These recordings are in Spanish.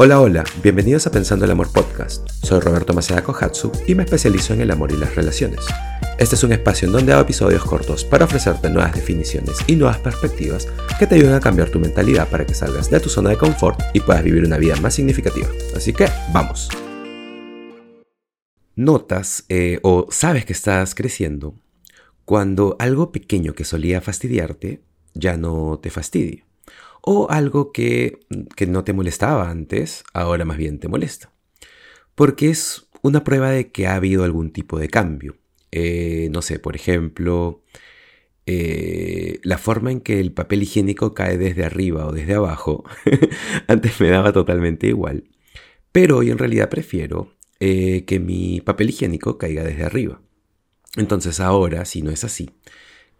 Hola, hola, bienvenidos a Pensando el Amor Podcast. Soy Roberto Maceda Kohatsu y me especializo en el amor y las relaciones. Este es un espacio en donde hago episodios cortos para ofrecerte nuevas definiciones y nuevas perspectivas que te ayuden a cambiar tu mentalidad para que salgas de tu zona de confort y puedas vivir una vida más significativa. Así que, vamos. Notas eh, o sabes que estás creciendo cuando algo pequeño que solía fastidiarte ya no te fastidia o algo que, no te molestaba antes, ahora más bien te molesta. Porque es una prueba de que ha habido algún tipo de cambio. Eh, no sé, por ejemplo, eh, la forma en que el papel higiénico cae desde arriba o desde abajo, antes me daba totalmente igual. Pero hoy en realidad prefiero eh, que mi papel higiénico caiga desde arriba. Entonces ahora, si no es así,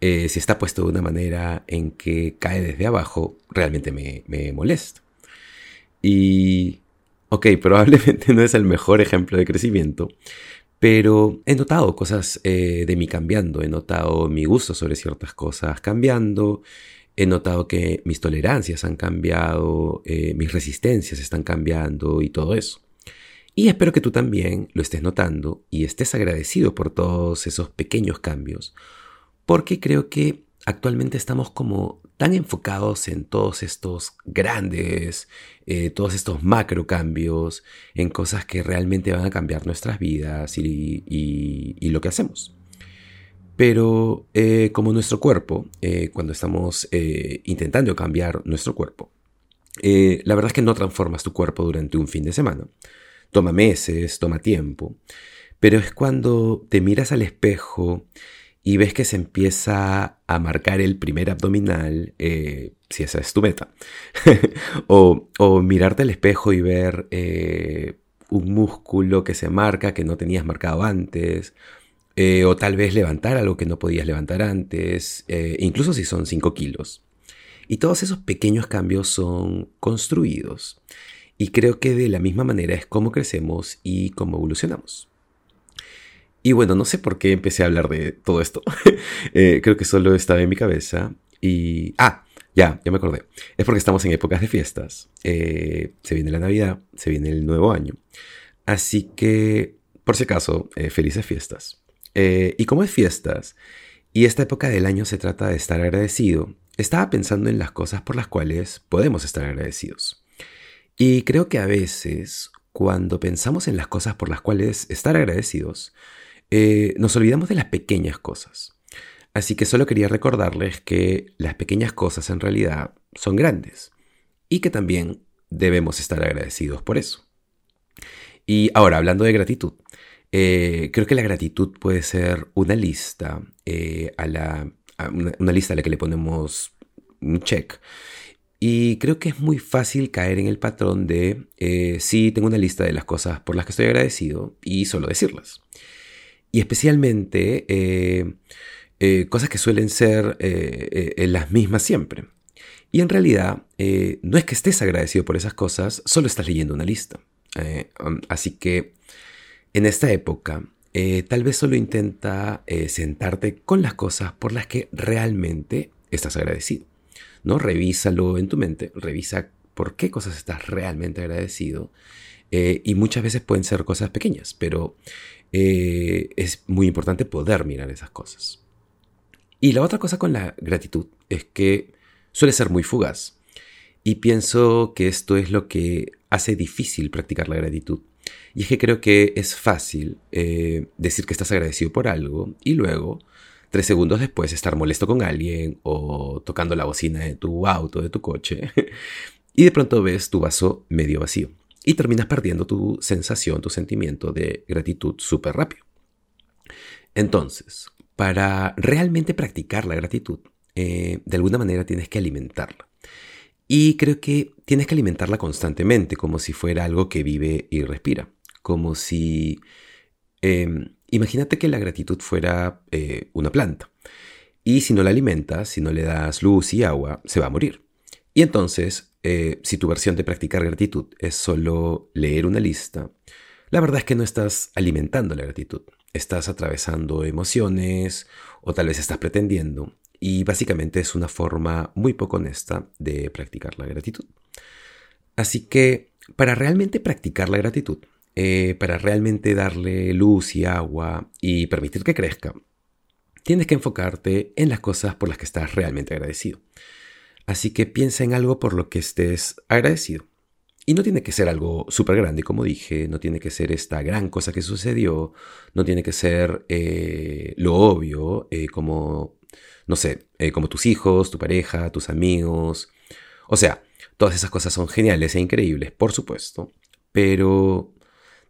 eh, si está puesto de una manera en que cae desde abajo, realmente me, molesta. Y, ok, probablemente no es el mejor ejemplo de crecimiento, pero he notado cosas eh, de mí cambiando, he notado mi gusto sobre ciertas cosas cambiando, he notado que mis tolerancias han cambiado, eh, mis resistencias están cambiando y todo eso. Y espero que tú también lo estés notando y estés agradecido por todos esos pequeños cambios, porque creo que actualmente estamos como tan enfocados en todos estos grandes, eh, todos estos macro cambios, en cosas que realmente van a cambiar nuestras vidas y, lo que hacemos. Pero eh, como nuestro cuerpo, eh, cuando estamos intentando cambiar nuestro cuerpo, la verdad es que no transformas tu cuerpo durante un fin de semana. Toma meses, toma tiempo, pero es cuando te miras al espejo y ves que se empieza a marcar el primer abdominal, eh, si esa es tu meta, o, mirarte al espejo y ver eh, un músculo que se marca que no tenías marcado antes, eh, o tal vez levantar algo que no podías levantar antes, incluso si son 5 kilos. Y todos esos pequeños cambios son construidos. Y creo que de la misma manera es como crecemos y cómo evolucionamos. Y bueno, no sé por qué empecé a hablar de todo esto. Eh, creo que solo estaba en mi cabeza. Y... Ah, ya, ya me acordé. Es porque estamos en épocas de fiestas. Eh, se viene la Navidad, se viene el nuevo año. Así que, por si acaso, eh, felices fiestas. y como es fiestas, y esta época del año se trata de estar agradecido, estaba pensando en las cosas por las cuales podemos estar agradecidos. Y creo que a veces, cuando pensamos en las cosas por las cuales estar agradecidos, eh, nos olvidamos de las pequeñas cosas. Así que solo quería recordarles que las pequeñas cosas en realidad son grandes y que también debemos estar agradecidos por eso. Y ahora, hablando de gratitud, eh, creo que la gratitud puede ser una lista eh, a la una, lista a la que le ponemos un check. Y creo que es muy fácil caer en el patrón de sí, tengo una lista de las cosas por las que estoy agradecido y solo decirlas y especialmente eh, eh, cosas que suelen ser eh, las mismas siempre. Y en realidad no es que estés agradecido por esas cosas, solo estás leyendo una lista. Um, así que en esta época tal vez solo intenta sentarte con las cosas por las que realmente estás agradecido. ¿no? Revísalo en tu mente, revisa por qué cosas estás realmente agradecido. y muchas veces pueden ser cosas pequeñas, pero eh, es muy importante poder mirar esas cosas. Y la otra cosa con la gratitud es que suele ser muy fugaz. Y pienso que esto es lo que hace difícil practicar la gratitud. Y es que creo que es fácil eh, decir que estás agradecido por algo y luego, tres segundos después, estar molesto con alguien o tocando la bocina de tu auto, de tu coche, y de pronto ves tu vaso medio vacío y terminas perdiendo tu sensación, tu sentimiento de gratitud súper rápido. Entonces, para realmente practicar la gratitud, eh, de alguna manera tienes que alimentarla. Y creo que tienes que alimentarla constantemente, como si fuera algo que vive y respira. Como si... Em, imagínate que la gratitud fuera eh, una planta. Y si no la alimentas, si no le das luz y agua, se va a morir. Y entonces eh, si tu versión de practicar gratitud es solo leer una lista, la verdad es que no estás alimentando la gratitud. Estás atravesando emociones o tal vez estás pretendiendo y básicamente es una forma muy poco honesta de practicar la gratitud. Así que para realmente practicar la gratitud, eh, para realmente darle luz y agua y permitir que crezca, tienes que enfocarte en las cosas por las que estás realmente agradecido. Así que piensa en algo por lo que estés agradecido. Y no tiene que ser algo súper grande, como dije, no tiene que ser esta gran cosa que sucedió, no tiene que ser eh, lo obvio, eh, como, no sé, eh, como tus hijos, tu pareja, tus amigos. O sea, todas esas cosas son geniales e increíbles, por supuesto, pero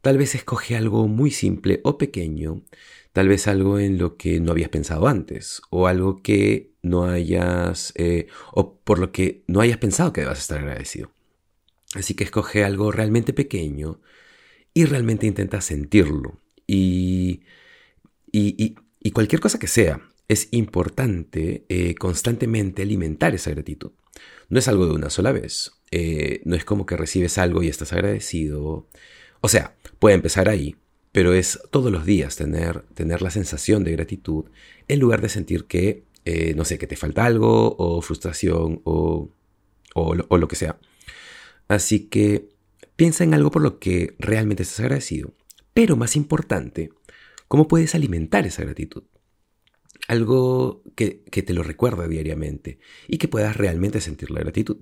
tal vez escoge algo muy simple o pequeño, tal vez algo en lo que no habías pensado antes, o algo que no hayas, o por lo que no hayas pensado que debas estar agradecido. Así que escoge algo realmente pequeño y realmente intenta sentirlo. Y, y, cualquier cosa que sea, es importante eh, constantemente alimentar esa gratitud. No es algo de una sola vez. Eh, no es como que recibes algo y estás agradecido. O sea, puede empezar ahí, pero es todos los días tener, tener la sensación de gratitud en lugar de sentir que, eh, no sé, que te falta algo o frustración o, o lo que sea. Así que piensa en algo por lo que realmente estás agradecido. Pero más importante, ¿cómo puedes alimentar esa gratitud? Algo que, te lo recuerda diariamente y que puedas realmente sentir la gratitud.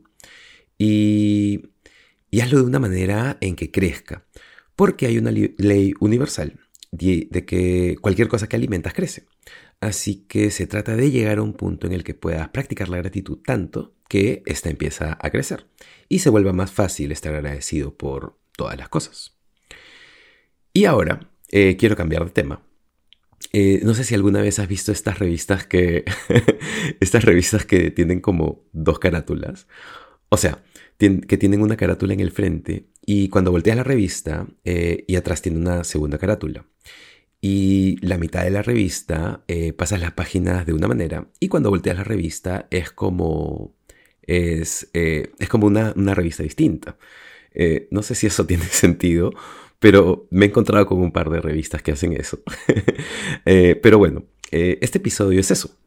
Y, hazlo de una manera en que crezca, porque hay una ley universal de que cualquier cosa que alimentas crece. Así que se trata de llegar a un punto en el que puedas practicar la gratitud tanto que ésta empieza a crecer y se vuelva más fácil estar agradecido por todas las cosas. Y ahora eh, quiero cambiar de tema. Eh, no sé si alguna vez has visto estas revistas que. estas revistas que tienen como dos carátulas. O sea, que tienen una carátula en el frente y cuando volteas la revista eh, y atrás tiene una segunda carátula y la mitad de la revista eh, pasas las páginas de una manera y cuando volteas la revista es como es, eh, es como una, revista distinta. Eh, no sé si eso tiene sentido, pero me he encontrado con un par de revistas que hacen eso. pero bueno, este episodio es eso.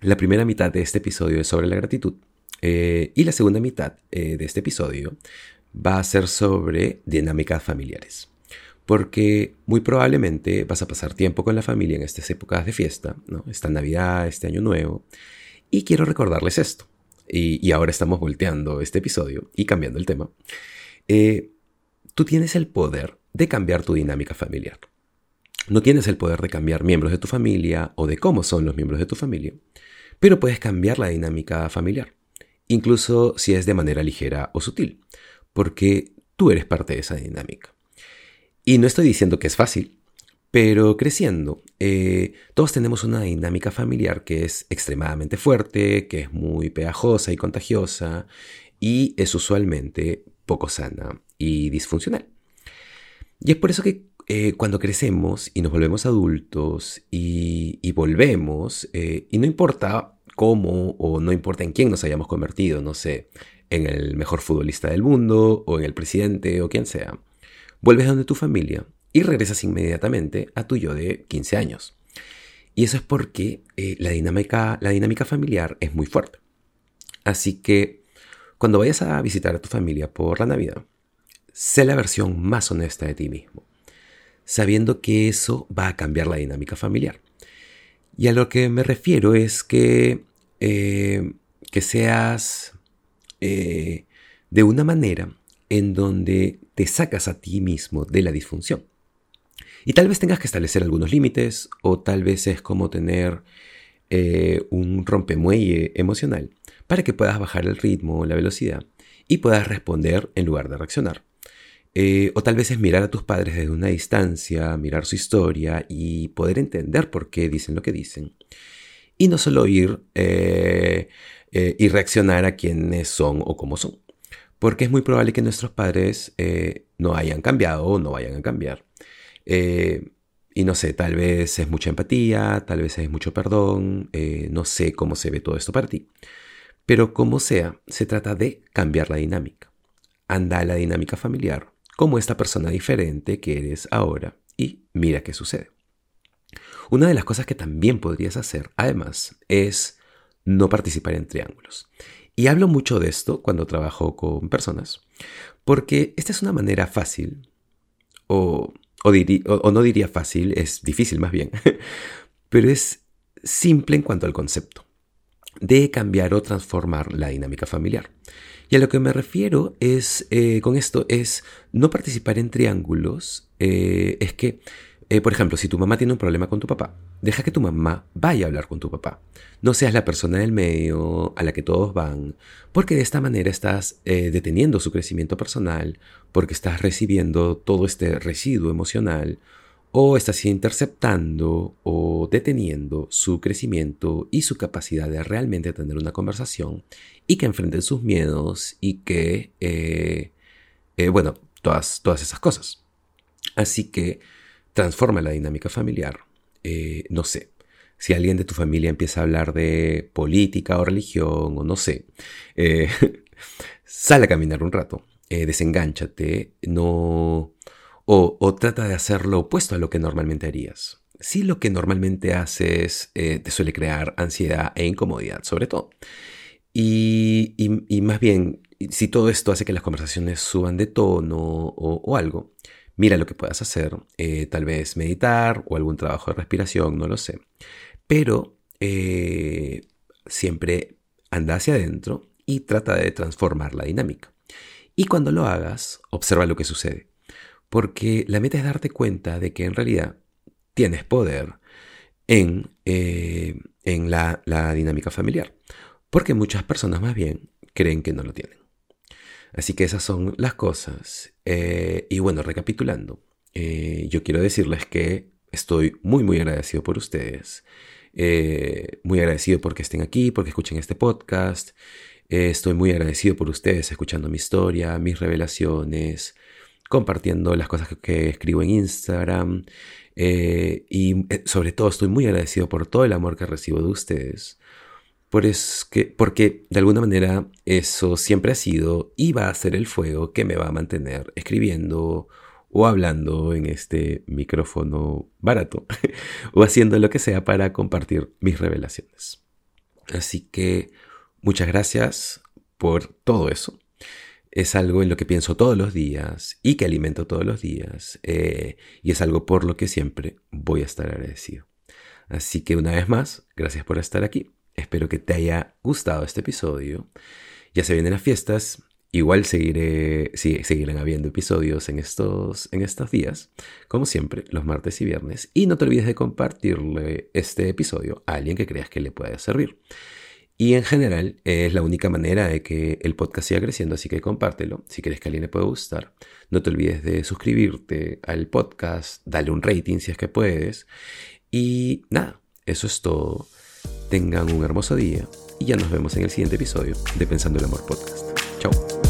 La primera mitad de este episodio es sobre la gratitud y la segunda mitad de este episodio va a ser sobre dinámicas familiares porque muy probablemente vas a pasar tiempo con la familia en estas épocas de fiesta, ¿no? esta Navidad, este Año Nuevo, y quiero recordarles esto. Y, ahora estamos volteando este episodio y cambiando el tema. Eh, tú tienes el poder de cambiar tu dinámica familiar. No tienes el poder de cambiar miembros de tu familia o de cómo son los miembros de tu familia, pero puedes cambiar la dinámica familiar, incluso si es de manera ligera o sutil, porque tú eres parte de esa dinámica. Y no estoy diciendo que es fácil, pero creciendo, eh, todos tenemos una dinámica familiar que es extremadamente fuerte, que es muy pegajosa y contagiosa, y es usualmente poco sana y disfuncional. Y es por eso que eh, cuando crecemos y nos volvemos adultos y, volvemos, eh, y no importa cómo o no importa en quién nos hayamos convertido, no sé, en el mejor futbolista del mundo o en el presidente o quien sea, vuelves donde tu familia y regresas inmediatamente a tu yo de 15 años. Y eso es porque eh, la, dinámica, la dinámica familiar es muy fuerte. Así que cuando vayas a visitar a tu familia por la Navidad, sé la versión más honesta de ti mismo, sabiendo que eso va a cambiar la dinámica familiar. Y a lo que me refiero es que, eh, que seas eh, de una manera en donde te sacas a ti mismo de la disfunción. Y tal vez tengas que establecer algunos límites o tal vez es como tener eh, un rompemuelle emocional para que puedas bajar el ritmo, la velocidad y puedas responder en lugar de reaccionar. Eh, o tal vez es mirar a tus padres desde una distancia, mirar su historia y poder entender por qué dicen lo que dicen. Y no solo ir eh, y reaccionar a quienes son o cómo son porque es muy probable que nuestros padres eh, no hayan cambiado o no vayan a cambiar. Eh, y no sé, tal vez es mucha empatía, tal vez es mucho perdón, eh, no sé cómo se ve todo esto para ti. Pero como sea, se trata de cambiar la dinámica. Anda la dinámica familiar como esta persona diferente que eres ahora y mira qué sucede. Una de las cosas que también podrías hacer, además, es no participar en triángulos. Y hablo mucho de esto cuando trabajo con personas, porque esta es una manera fácil, o, o, no diría fácil, es difícil más bien, pero es simple en cuanto al concepto de cambiar o transformar la dinámica familiar. Y a lo que me refiero es, eh, con esto es no participar en triángulos, eh, es que, eh, por ejemplo, si tu mamá tiene un problema con tu papá, deja que tu mamá vaya a hablar con tu papá. No seas la persona del medio a la que todos van, porque de esta manera estás deteniendo su crecimiento personal, porque estás recibiendo todo este residuo emocional o estás interceptando o deteniendo su crecimiento y su capacidad de realmente tener una conversación y que enfrenten sus miedos y que, eh, eh, bueno, todas, todas esas cosas. Así que transforma la dinámica familiar. Eh, no sé, si alguien de tu familia empieza a hablar de política o religión o no sé, sale a caminar un rato, desengánchate, no o, trata de hacer lo opuesto a lo que normalmente harías. Si lo que normalmente haces eh, te suele crear ansiedad e incomodidad, sobre todo. Y, más bien, si todo esto hace que las conversaciones suban de tono o, algo, mira lo que puedas hacer. Eh, tal vez meditar o algún trabajo de respiración, no lo sé. Pero eh, siempre anda hacia adentro y trata de transformar la dinámica. Y cuando lo hagas, observa lo que sucede porque la meta es darte cuenta de que en realidad tienes poder en, eh, en la, dinámica familiar, porque muchas personas más bien creen que no lo tienen. Así que esas son las cosas. Eh, y bueno, recapitulando, eh, yo quiero decirles que estoy muy, muy agradecido por ustedes. muy agradecido porque estén aquí, porque escuchen este podcast. estoy muy agradecido por ustedes escuchando mi historia, mis revelaciones, compartiendo las cosas que, escribo en Instagram. Eh, y eh, sobre todo estoy muy agradecido por todo el amor que recibo de ustedes. Por es que, porque de alguna manera eso siempre ha sido y va a ser el fuego que me va a mantener escribiendo o hablando en este micrófono barato o haciendo lo que sea para compartir mis revelaciones. Así que muchas gracias por todo eso es algo en lo que pienso todos los días y que alimento todos los días eh, y es algo por lo que siempre voy a estar agradecido. Así que una vez más, gracias por estar aquí. Espero que te haya gustado este episodio. Ya se vienen las fiestas. Igual seguiré, seguirán habiendo episodios en estos, en estos días, como siempre, los martes y viernes. Y no te olvides de compartirle este episodio a alguien que creas que le pueda servir. Y en general es la única manera de que el podcast siga creciendo, así que compártelo si quieres que alguien le pueda gustar. No te olvides de suscribirte al podcast, dale un rating si es que puedes. Y nada, eso es todo. Tengan un hermoso día y ya nos vemos en el siguiente episodio de Pensando el Amor Podcast. Chao.